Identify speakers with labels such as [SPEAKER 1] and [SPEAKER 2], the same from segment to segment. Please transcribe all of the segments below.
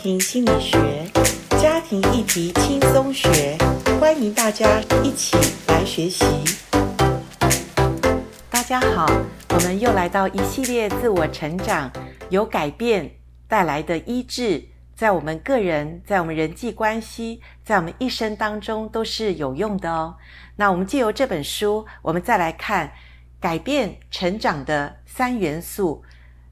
[SPEAKER 1] 庭心理学，家庭议题轻松学，欢迎大家一起来学习。大家好，我们又来到一系列自我成长，由改变带来的医治，在我们个人，在我们人际关系，在我们一生当中都是有用的哦。那我们借由这本书，我们再来看改变成长的三元素。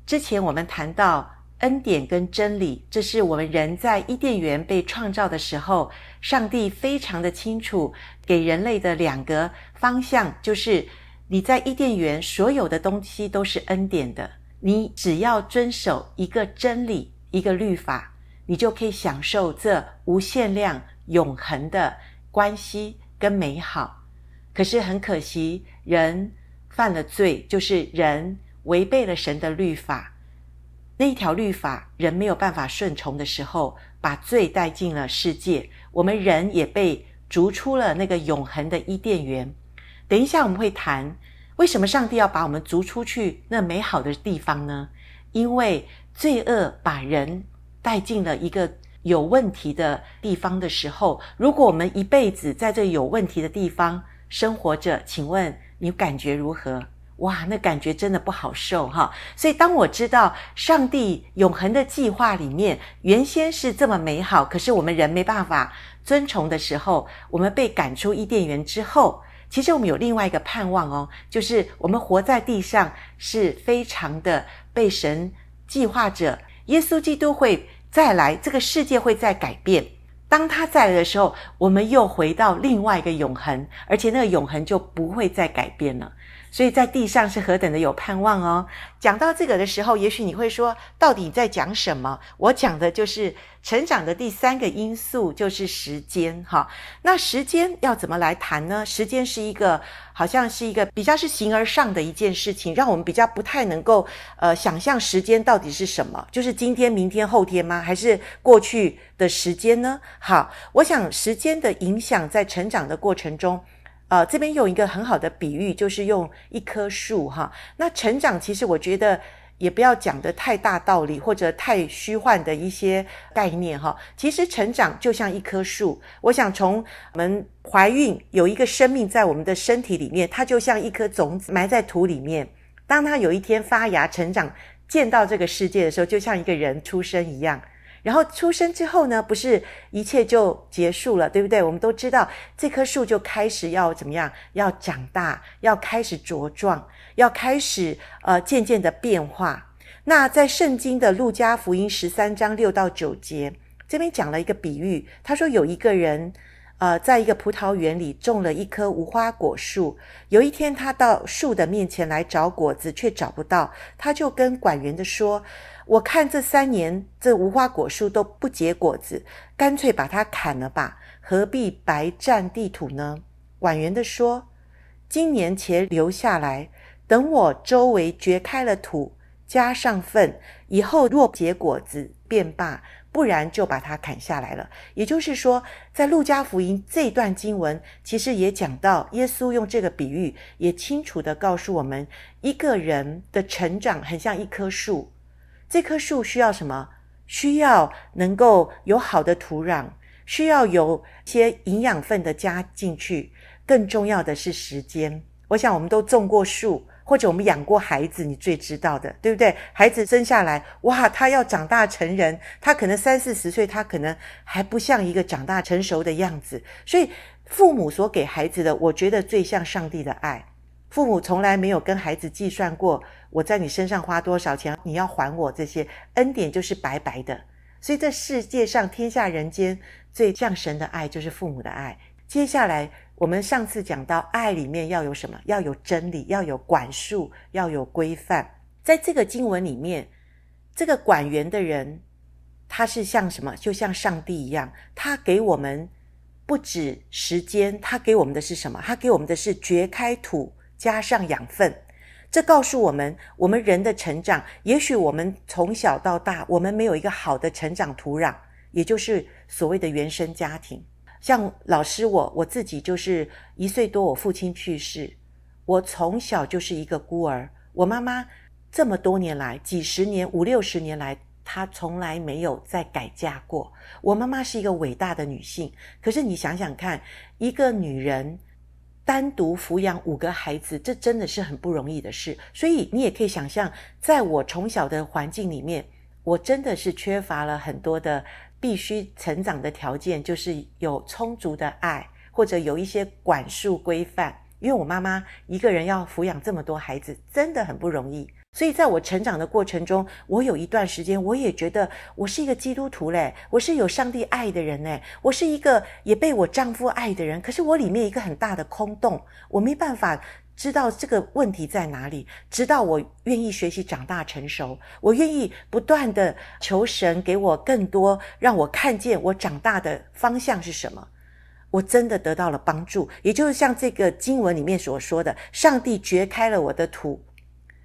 [SPEAKER 1] 之前我们谈到。恩典跟真理，这是我们人在伊甸园被创造的时候，上帝非常的清楚给人类的两个方向，就是你在伊甸园所有的东西都是恩典的，你只要遵守一个真理、一个律法，你就可以享受这无限量、永恒的关系跟美好。可是很可惜，人犯了罪，就是人违背了神的律法。那一条律法，人没有办法顺从的时候，把罪带进了世界。我们人也被逐出了那个永恒的伊甸园。等一下我们会谈，为什么上帝要把我们逐出去那美好的地方呢？因为罪恶把人带进了一个有问题的地方的时候，如果我们一辈子在这有问题的地方生活着，请问你感觉如何？哇，那感觉真的不好受哈！所以当我知道上帝永恒的计划里面原先是这么美好，可是我们人没办法遵从的时候，我们被赶出伊甸园之后，其实我们有另外一个盼望哦，就是我们活在地上是非常的被神计划着，耶稣基督会再来，这个世界会再改变。当他再来的时候，我们又回到另外一个永恒，而且那个永恒就不会再改变了。所以在地上是何等的有盼望哦！讲到这个的时候，也许你会说，到底在讲什么？我讲的就是成长的第三个因素，就是时间哈。那时间要怎么来谈呢？时间是一个，好像是一个比较是形而上的一件事情，让我们比较不太能够呃想象时间到底是什么，就是今天、明天、后天吗？还是过去的时间呢？好，我想时间的影响在成长的过程中。呃，这边用一个很好的比喻，就是用一棵树哈。那成长其实我觉得也不要讲得太大道理或者太虚幻的一些概念哈。其实成长就像一棵树，我想从我们怀孕有一个生命在我们的身体里面，它就像一颗种子埋在土里面。当它有一天发芽成长，见到这个世界的时候，就像一个人出生一样。然后出生之后呢，不是一切就结束了，对不对？我们都知道，这棵树就开始要怎么样？要长大，要开始茁壮，要开始呃渐渐的变化。那在圣经的路加福音十三章六到九节，这边讲了一个比喻。他说有一个人，呃，在一个葡萄园里种了一棵无花果树。有一天，他到树的面前来找果子，却找不到，他就跟管园的说。我看这三年这无花果树都不结果子，干脆把它砍了吧，何必白占地土呢？管园的说：“今年且留下来，等我周围掘开了土，加上粪，以后若结果子便罢，不然就把它砍下来了。”也就是说，在路加福音这段经文，其实也讲到耶稣用这个比喻，也清楚地告诉我们，一个人的成长很像一棵树。这棵树需要什么？需要能够有好的土壤，需要有一些营养分的加进去。更重要的是时间。我想我们都种过树，或者我们养过孩子，你最知道的，对不对？孩子生下来，哇，他要长大成人，他可能三四十岁，他可能还不像一个长大成熟的样子。所以，父母所给孩子的，我觉得最像上帝的爱。父母从来没有跟孩子计算过，我在你身上花多少钱，你要还我这些恩典就是白白的。所以这世界上天下人间最像神的爱就是父母的爱。接下来我们上次讲到爱里面要有什么？要有真理，要有管束，要有规范。在这个经文里面，这个管园的人他是像什么？就像上帝一样，他给我们不止时间，他给我们的是什么？他给我们的是掘开土。加上养分，这告诉我们，我们人的成长，也许我们从小到大，我们没有一个好的成长土壤，也就是所谓的原生家庭。像老师我，我自己就是一岁多，我父亲去世，我从小就是一个孤儿。我妈妈这么多年来，几十年、五六十年来，她从来没有再改嫁过。我妈妈是一个伟大的女性，可是你想想看，一个女人单独抚养五个孩子，这真的是很不容易的事。所以你也可以想象，在我从小的环境里面，我真的是缺乏了很多的必须成长的条件，就是有充足的爱，或者有一些管束规范。因为我妈妈一个人要抚养这么多孩子，真的很不容易。所以在我成长的过程中，我有一段时间，我也觉得我是一个基督徒嘞，我是有上帝爱的人嘞，我是一个也被我丈夫爱的人。可是我里面一个很大的空洞，我没办法知道这个问题在哪里。直到我愿意学习长大成熟，我愿意不断地求神给我更多，让我看见我长大的方向是什么。我真的得到了帮助，也就是像这个经文里面所说的，上帝掘开了我的土，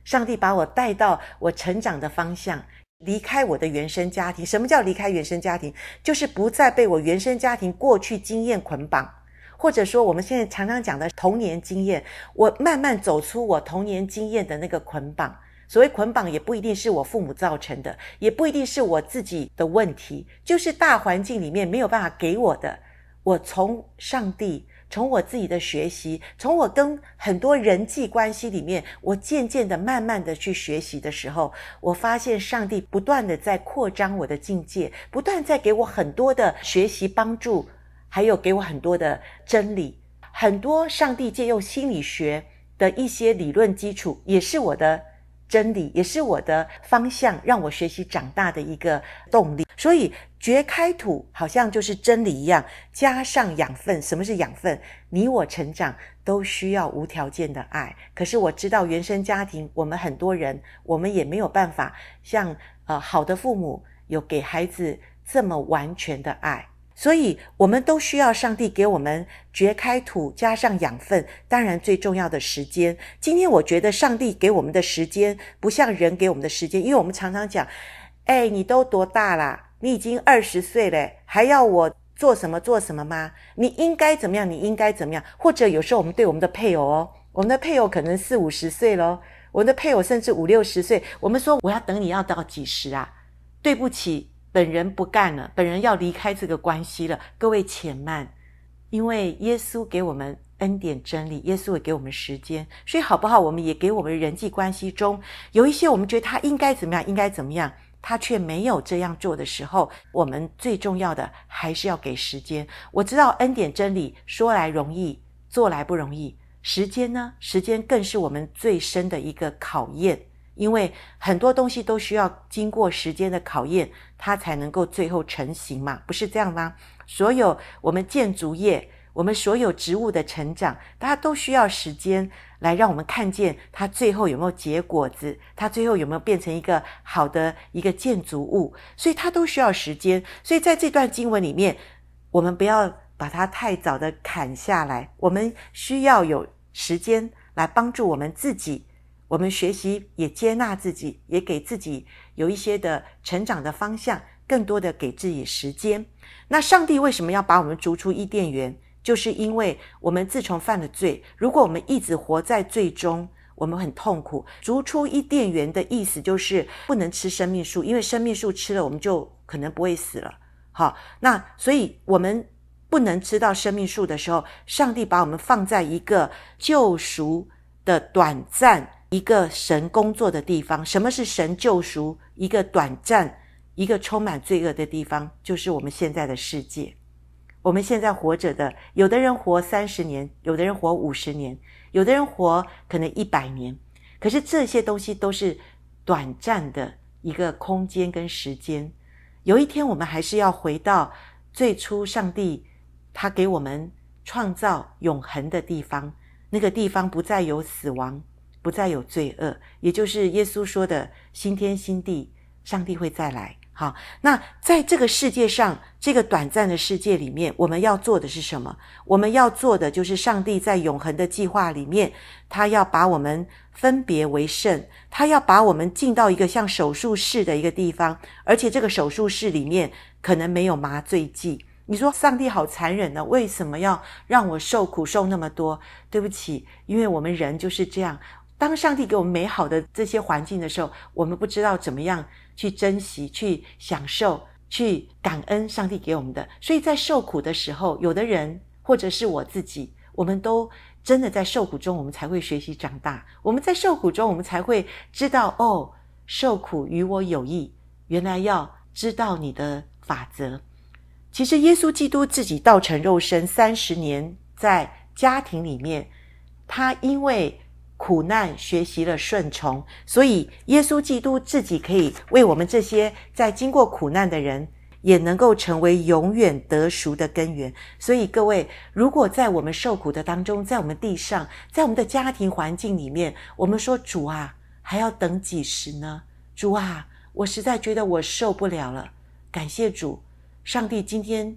[SPEAKER 1] 上帝把我带到我成长的方向，离开我的原生家庭。什么叫离开原生家庭？就是不再被我原生家庭过去经验捆绑，或者说我们现在常常讲的童年经验。我慢慢走出我童年经验的那个捆绑。所谓捆绑，也不一定是我父母造成的，也不一定是我自己的问题，就是大环境里面没有办法给我的。我从上帝，从我自己的学习，从我跟很多人际关系里面，我渐渐的、慢慢的去学习的时候，我发现上帝不断的在扩张我的境界，不断在给我很多的学习帮助，还有给我很多的真理。很多上帝借用心理学的一些理论基础，也是我的真理，也是我的方向，让我学习长大的一个动力。所以。掘开土，好像就是真理一样，加上养分。什么是养分？你我成长都需要无条件的爱。可是我知道，原生家庭，我们很多人，我们也没有办法像呃好的父母有给孩子这么完全的爱。所以，我们都需要上帝给我们掘开土，加上养分。当然，最重要的时间。今天我觉得，上帝给我们的时间不像人给我们的时间，因为我们常常讲，哎，你都多大啦？你已经二十岁了，还要我做什么做什么吗？你应该怎么样？你应该怎么样？或者有时候我们对我们的配偶哦，我们的配偶可能四五十岁咯，我们的配偶甚至五六十岁，我们说我要等你要到几时啊？对不起，本人不干了，本人要离开这个关系了。各位且慢，因为耶稣给我们恩典真理，耶稣也给我们时间，所以好不好？我们也给我们人际关系中有一些我们觉得他应该怎么样，应该怎么样。他却没有这样做的时候，我们最重要的还是要给时间。我知道恩典真理说来容易，做来不容易。时间呢？时间更是我们最深的一个考验，因为很多东西都需要经过时间的考验，它才能够最后成型嘛，不是这样吗？所有我们建筑业。我们所有植物的成长，大家都需要时间来让我们看见它最后有没有结果子，它最后有没有变成一个好的一个建筑物，所以它都需要时间。所以在这段经文里面，我们不要把它太早的砍下来，我们需要有时间来帮助我们自己，我们学习也接纳自己，也给自己有一些的成长的方向，更多的给自己时间。那上帝为什么要把我们逐出伊甸园？就是因为我们自从犯了罪，如果我们一直活在罪中，我们很痛苦。逐出伊甸园的意思就是不能吃生命树，因为生命树吃了，我们就可能不会死了。好，那所以我们不能吃到生命树的时候，上帝把我们放在一个救赎的短暂、一个神工作的地方。什么是神救赎？一个短暂、一个充满罪恶的地方，就是我们现在的世界。我们现在活着的，有的人活三十年，有的人活五十年，有的人活可能一百年。可是这些东西都是短暂的一个空间跟时间。有一天我们还是要回到最初上帝他给我们创造永恒的地方，那个地方不再有死亡，不再有罪恶，也就是耶稣说的新天新地，上帝会再来。好，那在这个世界上，这个短暂的世界里面，我们要做的是什么？我们要做的就是上帝在永恒的计划里面，他要把我们分别为圣，他要把我们进到一个像手术室的一个地方，而且这个手术室里面可能没有麻醉剂。你说上帝好残忍呢？为什么要让我受苦受那么多？对不起，因为我们人就是这样。当上帝给我们美好的这些环境的时候，我们不知道怎么样去珍惜、去享受、去感恩上帝给我们的。所以在受苦的时候，有的人或者是我自己，我们都真的在受苦中，我们才会学习长大。我们在受苦中，我们才会知道哦，受苦与我有益。原来要知道你的法则。其实耶稣基督自己道成肉身三十年，在家庭里面，他因为苦难学习了顺从，所以耶稣基督自己可以为我们这些在经过苦难的人，也能够成为永远得赎的根源。所以各位，如果在我们受苦的当中，在我们地上，在我们的家庭环境里面，我们说主啊，还要等几时呢？主啊，我实在觉得我受不了了。感谢主，上帝今天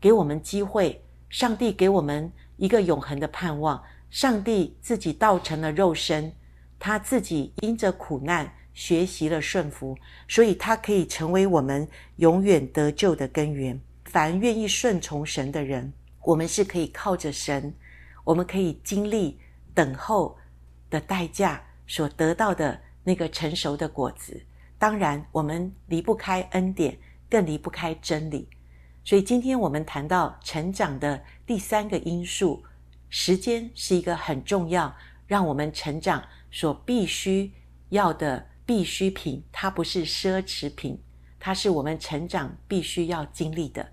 [SPEAKER 1] 给我们机会，上帝给我们一个永恒的盼望。上帝自己道成了肉身，他自己因着苦难学习了顺服，所以他可以成为我们永远得救的根源。凡愿意顺从神的人，我们是可以靠着神，我们可以经历等候的代价所得到的那个成熟的果子。当然，我们离不开恩典，更离不开真理。所以，今天我们谈到成长的第三个因素。时间是一个很重要，让我们成长所必须要的必需品，它不是奢侈品，它是我们成长必须要经历的。